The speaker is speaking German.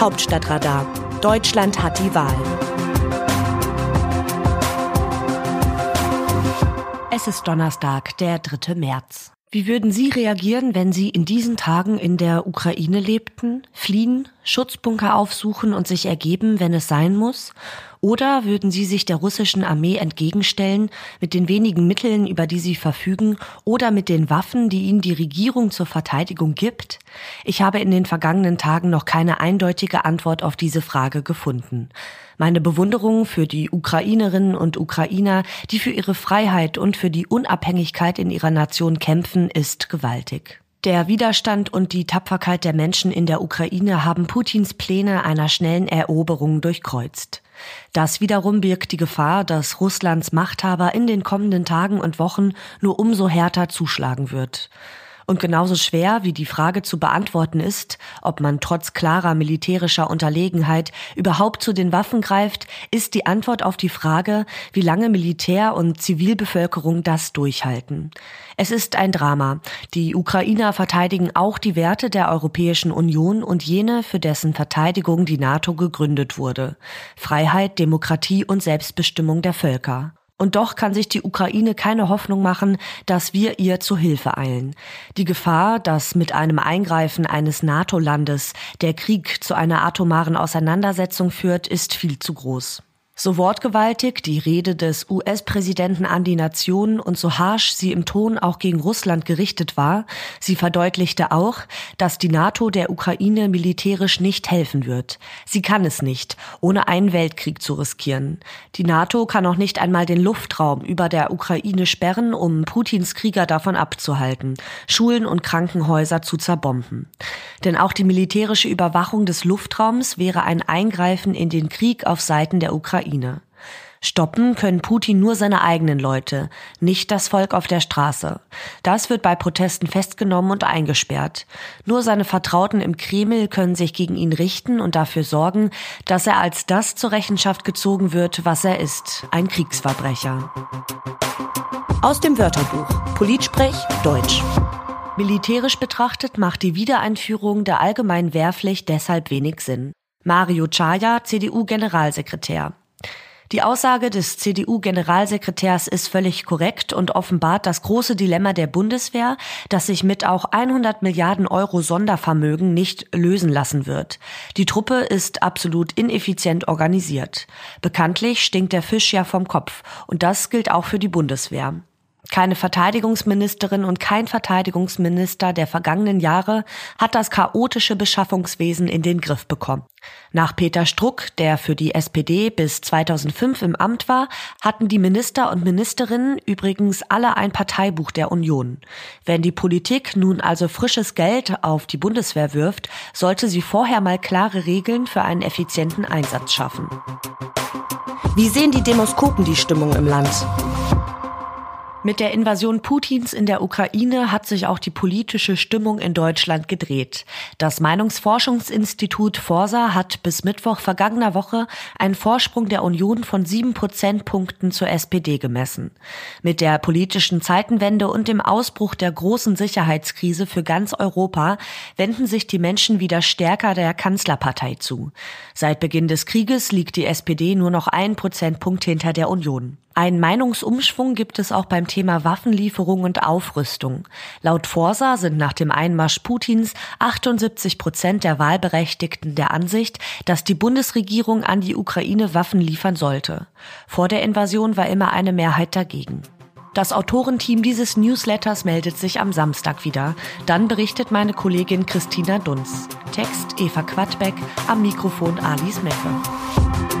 Hauptstadtradar. Deutschland hat die Wahl. Es ist Donnerstag, der 3. März. Wie würden Sie reagieren, wenn Sie in diesen Tagen in der Ukraine lebten, fliehen, Schutzbunker aufsuchen und sich ergeben, wenn es sein muss? Oder würden Sie sich der russischen Armee entgegenstellen mit den wenigen Mitteln, über die Sie verfügen, oder mit den Waffen, die Ihnen die Regierung zur Verteidigung gibt? Ich habe in den vergangenen Tagen noch keine eindeutige Antwort auf diese Frage gefunden. Meine Bewunderung für die Ukrainerinnen und Ukrainer, die für ihre Freiheit und für die Unabhängigkeit in ihrer Nation kämpfen, ist gewaltig. Der Widerstand und die Tapferkeit der Menschen in der Ukraine haben Putins Pläne einer schnellen Eroberung durchkreuzt. Das wiederum birgt die Gefahr, dass Russlands Machthaber in den kommenden Tagen und Wochen nur umso härter zuschlagen wird. Und genauso schwer wie die Frage zu beantworten ist, ob man trotz klarer militärischer Unterlegenheit überhaupt zu den Waffen greift, ist die Antwort auf die Frage, wie lange Militär und Zivilbevölkerung das durchhalten. Es ist ein Drama. Die Ukrainer verteidigen auch die Werte der Europäischen Union und jene, für dessen Verteidigung die NATO gegründet wurde. Freiheit, Demokratie und Selbstbestimmung der Völker. Und doch kann sich die Ukraine keine Hoffnung machen, dass wir ihr zu Hilfe eilen. Die Gefahr, dass mit einem Eingreifen eines NATO-Landes der Krieg zu einer atomaren Auseinandersetzung führt, ist viel zu groß. So wortgewaltig die Rede des US-Präsidenten an die Nation und so harsch sie im Ton auch gegen Russland gerichtet war, sie verdeutlichte auch, dass die NATO der Ukraine militärisch nicht helfen wird. Sie kann es nicht, ohne einen Weltkrieg zu riskieren. Die NATO kann auch nicht einmal den Luftraum über der Ukraine sperren, um Putins Krieger davon abzuhalten, Schulen und Krankenhäuser zu zerbomben. Denn auch die militärische Überwachung des Luftraums wäre ein Eingreifen in den Krieg auf Seiten der Ukraine. Ukraine. Stoppen können Putin nur seine eigenen Leute, nicht das Volk auf der Straße. Das wird bei Protesten festgenommen und eingesperrt. Nur seine Vertrauten im Kreml können sich gegen ihn richten und dafür sorgen, dass er als das zur Rechenschaft gezogen wird, was er ist, ein Kriegsverbrecher. Aus dem Wörterbuch Politsprech Deutsch. Militärisch betrachtet macht die Wiedereinführung der allgemeinen Wehrpflicht deshalb wenig Sinn. Mario Chaya, CDU-Generalsekretär. Die Aussage des CDU-Generalsekretärs ist völlig korrekt und offenbart das große Dilemma der Bundeswehr, das sich mit auch 100 Milliarden Euro Sondervermögen nicht lösen lassen wird. Die Truppe ist absolut ineffizient organisiert. Bekanntlich stinkt der Fisch ja vom Kopf und das gilt auch für die Bundeswehr. Keine Verteidigungsministerin und kein Verteidigungsminister der vergangenen Jahre hat das chaotische Beschaffungswesen in den Griff bekommen. Nach Peter Struck, der für die SPD bis 2005 im Amt war, hatten die Minister und Ministerinnen übrigens alle ein Parteibuch der Union. Wenn die Politik nun also frisches Geld auf die Bundeswehr wirft, sollte sie vorher mal klare Regeln für einen effizienten Einsatz schaffen. Wie sehen die Demoskopen die Stimmung im Land? Mit der Invasion Putins in der Ukraine hat sich auch die politische Stimmung in Deutschland gedreht. Das Meinungsforschungsinstitut Forsa hat bis Mittwoch vergangener Woche einen Vorsprung der Union von sieben Prozentpunkten zur SPD gemessen. Mit der politischen Zeitenwende und dem Ausbruch der großen Sicherheitskrise für ganz Europa wenden sich die Menschen wieder stärker der Kanzlerpartei zu. Seit Beginn des Krieges liegt die SPD nur noch ein Prozentpunkt hinter der Union. Ein Meinungsumschwung gibt es auch beim Thema Waffenlieferung und Aufrüstung. Laut Forsa sind nach dem Einmarsch Putins 78 Prozent der Wahlberechtigten der Ansicht, dass die Bundesregierung an die Ukraine Waffen liefern sollte. Vor der Invasion war immer eine Mehrheit dagegen. Das Autorenteam dieses Newsletters meldet sich am Samstag wieder. Dann berichtet meine Kollegin Christina Dunz. Text Eva Quadbeck, am Mikrofon Alice Mecke.